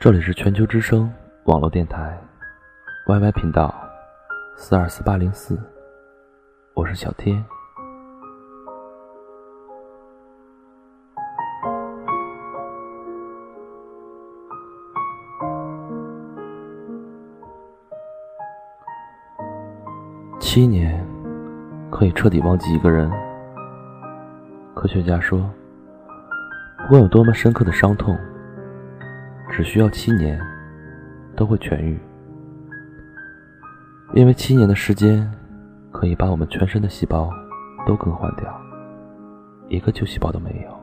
这里是全球之声网络电台，YY 频道四二四八零四，我是小天。七年可以彻底忘记一个人。科学家说，不管有多么深刻的伤痛，只需要七年，都会痊愈。因为七年的时间，可以把我们全身的细胞都更换掉，一个旧细胞都没有。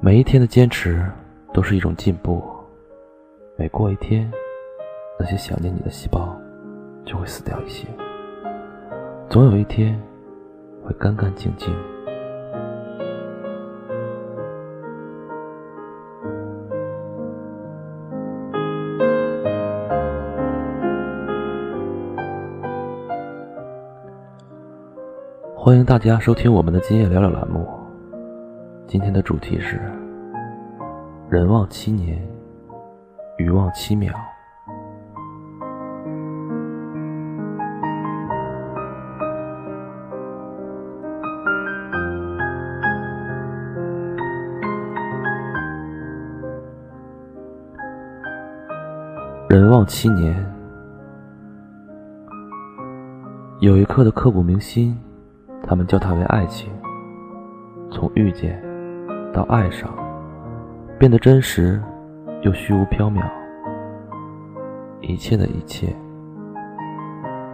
每一天的坚持都是一种进步，每过一天，那些想念你的细胞。就会死掉一些，总有一天会干干净净。欢迎大家收听我们的今夜聊聊栏目，今天的主题是：人忘七年，鱼忘七秒。人忘七年，有一刻的刻骨铭心，他们叫它为爱情。从遇见到爱上，变得真实又虚无缥缈。一切的一切，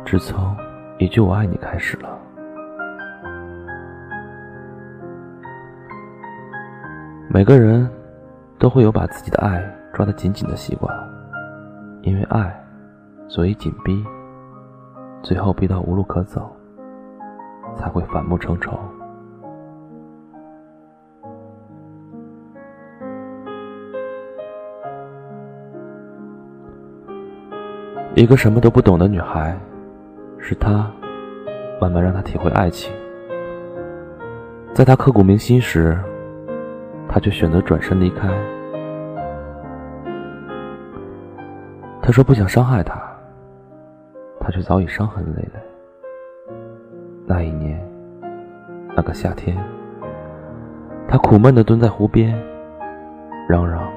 只从一句“我爱你”开始了。每个人都会有把自己的爱抓得紧紧的习惯。因为爱，所以紧逼，最后逼到无路可走，才会反目成仇。一个什么都不懂的女孩，是他慢慢让她体会爱情。在她刻骨铭心时，他却选择转身离开。他说不想伤害她，他却早已伤痕累累。那一年，那个夏天，他苦闷的蹲在湖边，嚷嚷：“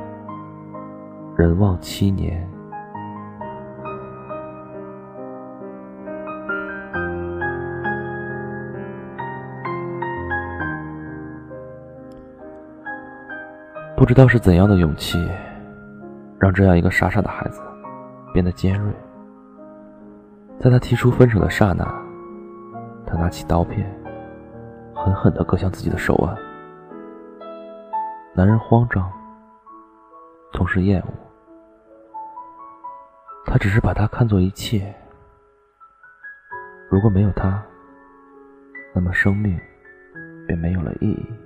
人忘七年。”不知道是怎样的勇气，让这样一个傻傻的孩子。变得尖锐。在他提出分手的刹那，他拿起刀片，狠狠地割向自己的手腕。男人慌张，同时厌恶。他只是把他看作一切。如果没有他，那么生命便没有了意义。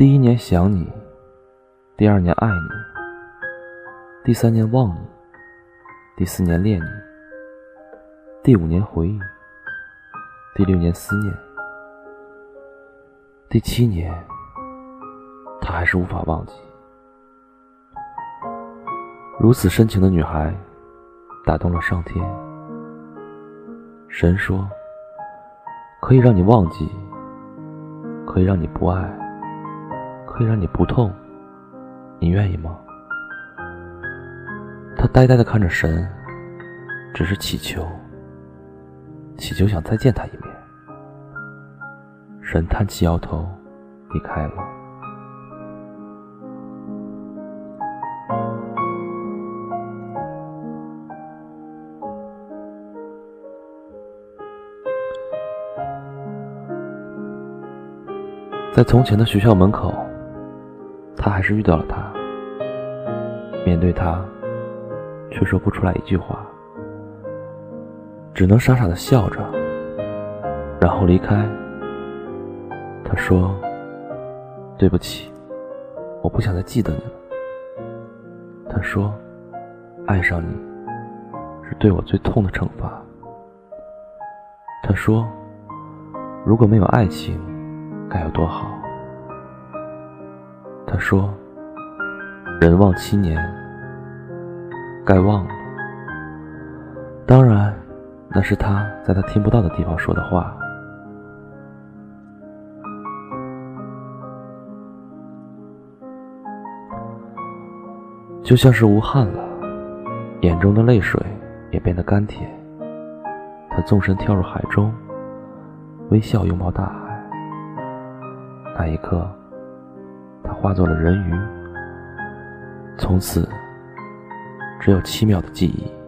第一年想你，第二年爱你，第三年忘你，第四年恋你，第五年回忆，第六年思念，第七年，他还是无法忘记。如此深情的女孩，打动了上天。神说：“可以让你忘记，可以让你不爱。”可以让你不痛，你愿意吗？他呆呆的看着神，只是祈求，祈求想再见他一面。神叹气摇头，离开了。在从前的学校门口，他还是遇到了他。面对他，却说不出来一句话，只能傻傻的笑着，然后离开。他说：“对不起，我不想再记得你了。”他说：“爱上你，是对我最痛的惩罚。”他说：“如果没有爱情，该有多好。”他说：“人忘七年，该忘了。”当然，那是他在他听不到的地方说的话。就像是无憾了，眼中的泪水也变得干甜。他纵身跳入海中，微笑拥抱大海。那一刻，他化作了人鱼，从此只有七秒的记忆。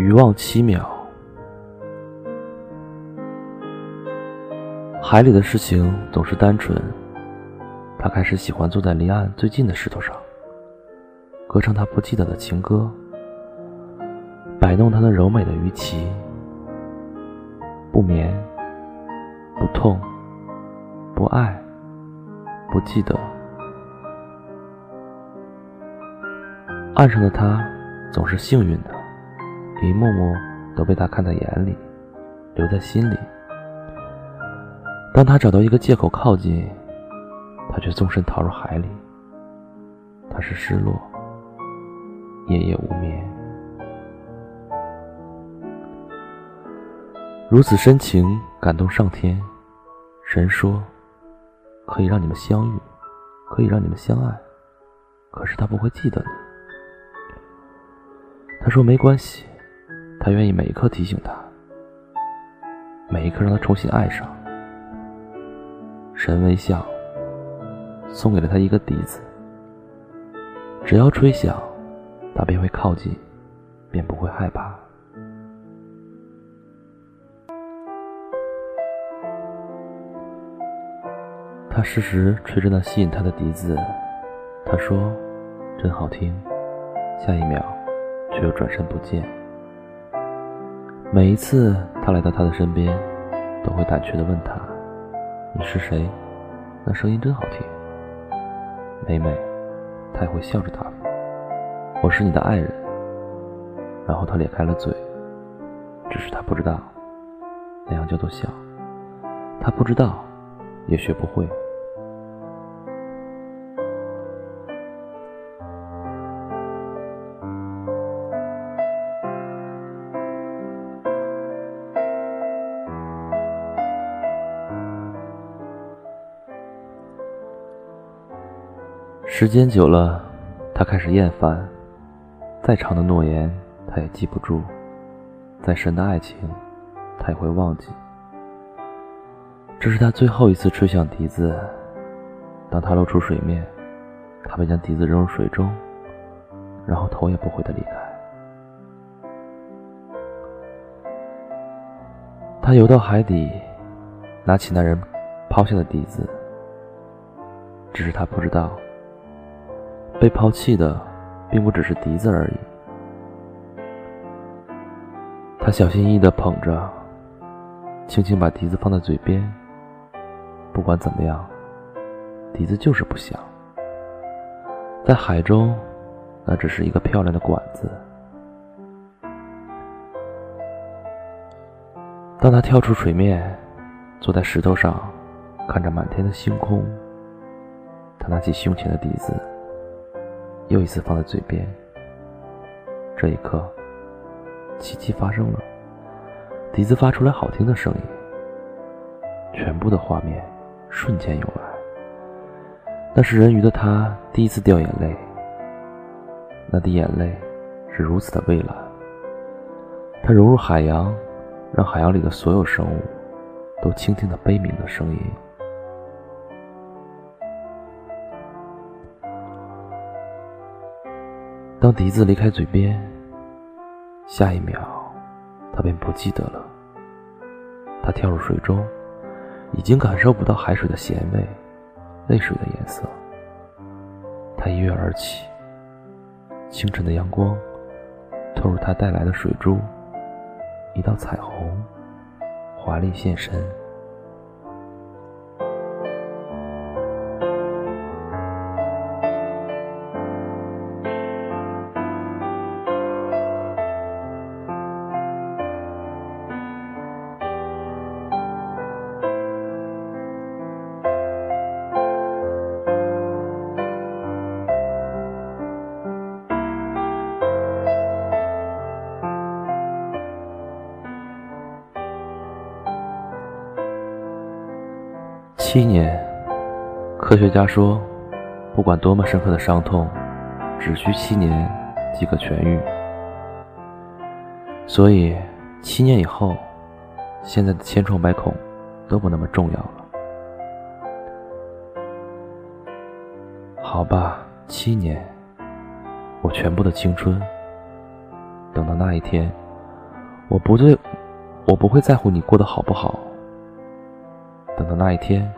余望七秒，海里的事情总是单纯。他开始喜欢坐在离岸最近的石头上，歌唱他不记得的情歌，摆弄他那柔美的鱼鳍。不眠，不痛，不爱，不记得。岸上的他总是幸运的。一幕幕都被他看在眼里，留在心里。当他找到一个借口靠近，他却纵身逃入海里。他是失落，夜夜无眠。如此深情感动上天，神说可以让你们相遇，可以让你们相爱，可是他不会记得你。他说没关系。他愿意每一刻提醒他，每一刻让他重新爱上。神微笑，送给了他一个笛子。只要吹响，他便会靠近，便不会害怕。他适时吹着那吸引他的笛子，他说：“真好听。”下一秒，却又转身不见。每一次他来到他的身边，都会胆怯地问他：“你是谁？那声音真好听。”每每，他也会笑着答复：“我是你的爱人。”然后他咧开了嘴，只是他不知道，那样叫做笑。他不知道，也学不会。时间久了，他开始厌烦。再长的诺言，他也记不住；再深的爱情，他也会忘记。这是他最后一次吹响笛子。当他露出水面，他便将笛子扔入水中，然后头也不回的离开。他游到海底，拿起那人抛下的笛子，只是他不知道。被抛弃的，并不只是笛子而已。他小心翼翼地捧着，轻轻把笛子放在嘴边。不管怎么样，笛子就是不响。在海中，那只是一个漂亮的管子。当他跳出水面，坐在石头上，看着满天的星空，他拿起胸前的笛子。又一次放在嘴边。这一刻，奇迹发生了，笛子发出来好听的声音。全部的画面瞬间涌来。那是人鱼的他第一次掉眼泪，那滴眼泪是如此的蔚蓝，它融入海洋，让海洋里的所有生物都倾听了悲鸣的声音。当笛子离开嘴边，下一秒，他便不记得了。他跳入水中，已经感受不到海水的咸味，泪水的颜色。他一跃而起，清晨的阳光透入他带来的水珠，一道彩虹华丽现身。七年，科学家说，不管多么深刻的伤痛，只需七年即可痊愈。所以，七年以后，现在的千疮百孔都不那么重要了。好吧，七年，我全部的青春。等到那一天，我不对，我不会在乎你过得好不好。等到那一天。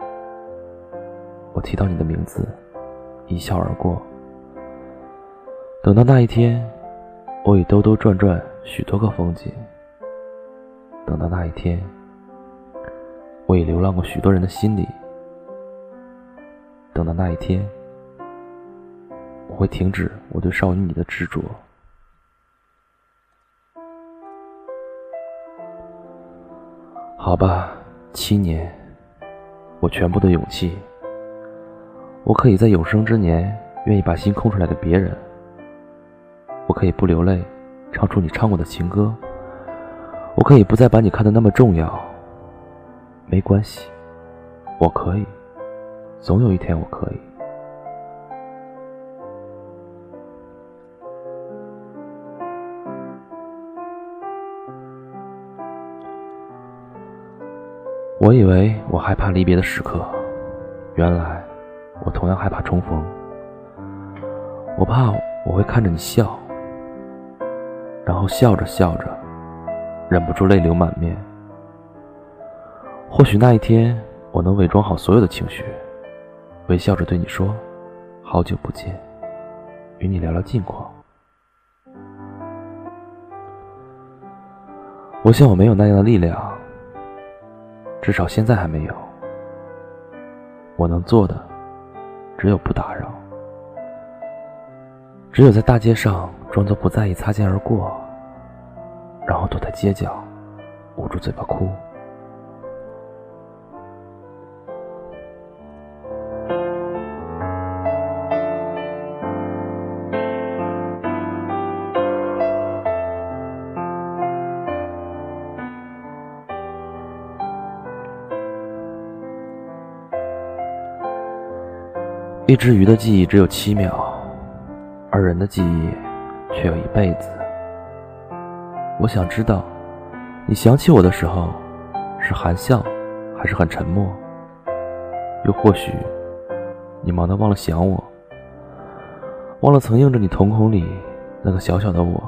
我提到你的名字，一笑而过。等到那一天，我已兜兜转转许多个风景。等到那一天，我已流浪过许多人的心里。等到那一天，我会停止我对少女你的执着。好吧，七年，我全部的勇气。我可以在有生之年，愿意把心空出来给别人。我可以不流泪，唱出你唱过的情歌。我可以不再把你看得那么重要。没关系，我可以，总有一天我可以。我以为我害怕离别的时刻，原来。我同样害怕重逢，我怕我会看着你笑，然后笑着笑着，忍不住泪流满面。或许那一天，我能伪装好所有的情绪，微笑着对你说：“好久不见，与你聊聊近况。”我想我没有那样的力量，至少现在还没有。我能做的。只有不打扰，只有在大街上装作不在意，擦肩而过，然后躲在街角，捂住嘴巴哭。一只鱼的记忆只有七秒，而人的记忆却有一辈子。我想知道，你想起我的时候，是含笑，还是很沉默？又或许，你忙得忘了想我，忘了曾映着你瞳孔里那个小小的我。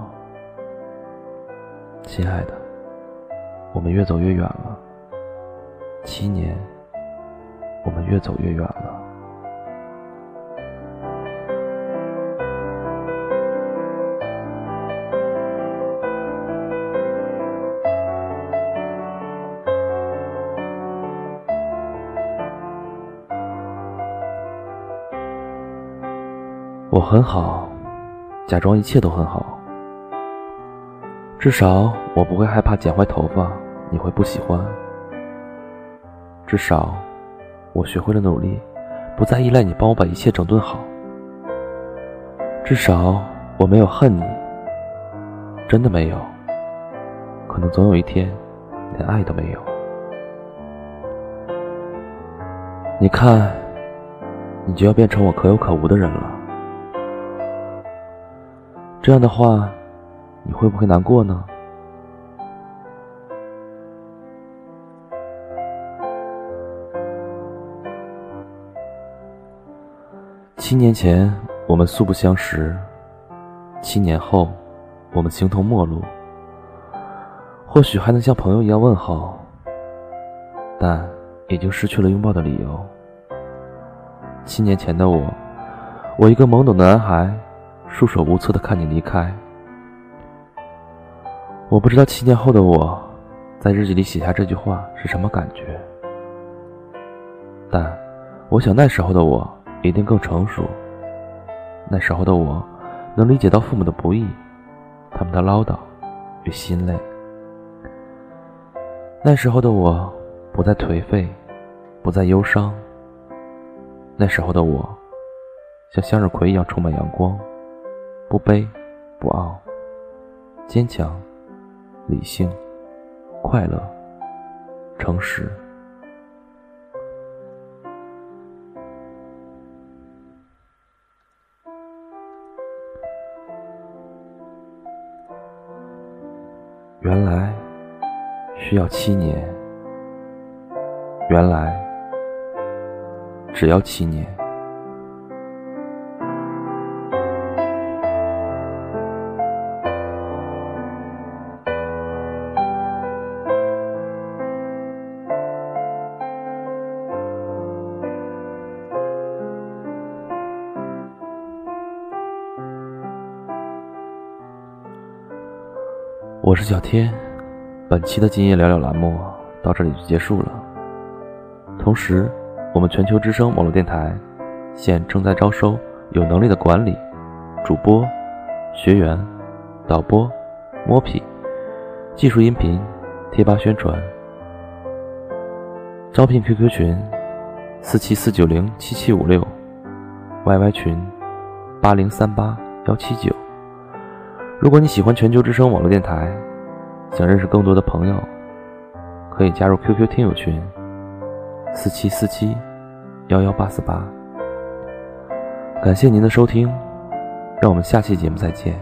亲爱的，我们越走越远了。七年，我们越走越远了。我很好，假装一切都很好。至少我不会害怕剪坏头发，你会不喜欢。至少，我学会了努力，不再依赖你帮我把一切整顿好。至少我没有恨你，真的没有。可能总有一天，连爱都没有。你看，你就要变成我可有可无的人了。这样的话，你会不会难过呢？七年前，我们素不相识；七年后，我们形同陌路。或许还能像朋友一样问候，但已经失去了拥抱的理由。七年前的我，我一个懵懂的男孩，束手无策的看你离开。我不知道七年后的我，在日记里写下这句话是什么感觉，但我想那时候的我一定更成熟。那时候的我，能理解到父母的不易，他们的唠叨与心累。那时候的我，不再颓废，不再忧伤。那时候的我，像向日葵一样充满阳光，不卑不傲，坚强、理性、快乐、诚实。原来。需要七年，原来只要七年。我是小天。本期的今夜聊聊栏目到这里就结束了。同时，我们全球之声网络电台现正在招收有能力的管理、主播、学员、导播、摸皮、技术音频、贴吧宣传。招聘 QQ 群：四七四九零七七五六，YY 群：八零三八幺七九。如果你喜欢全球之声网络电台。想认识更多的朋友，可以加入 QQ 听友群：四七四七幺幺八四八。感谢您的收听，让我们下期节目再见。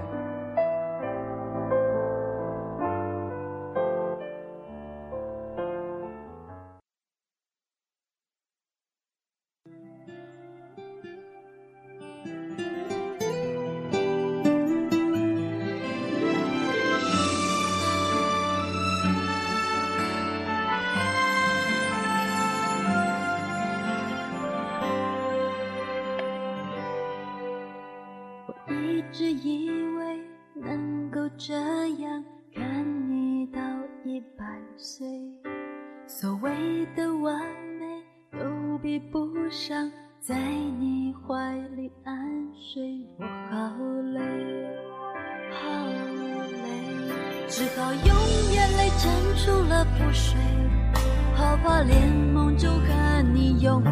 这样看你到一百岁，所谓的完美都比不上在你怀里安睡。我好累，好累，只好用眼泪撑出了不睡，好怕连梦中和你拥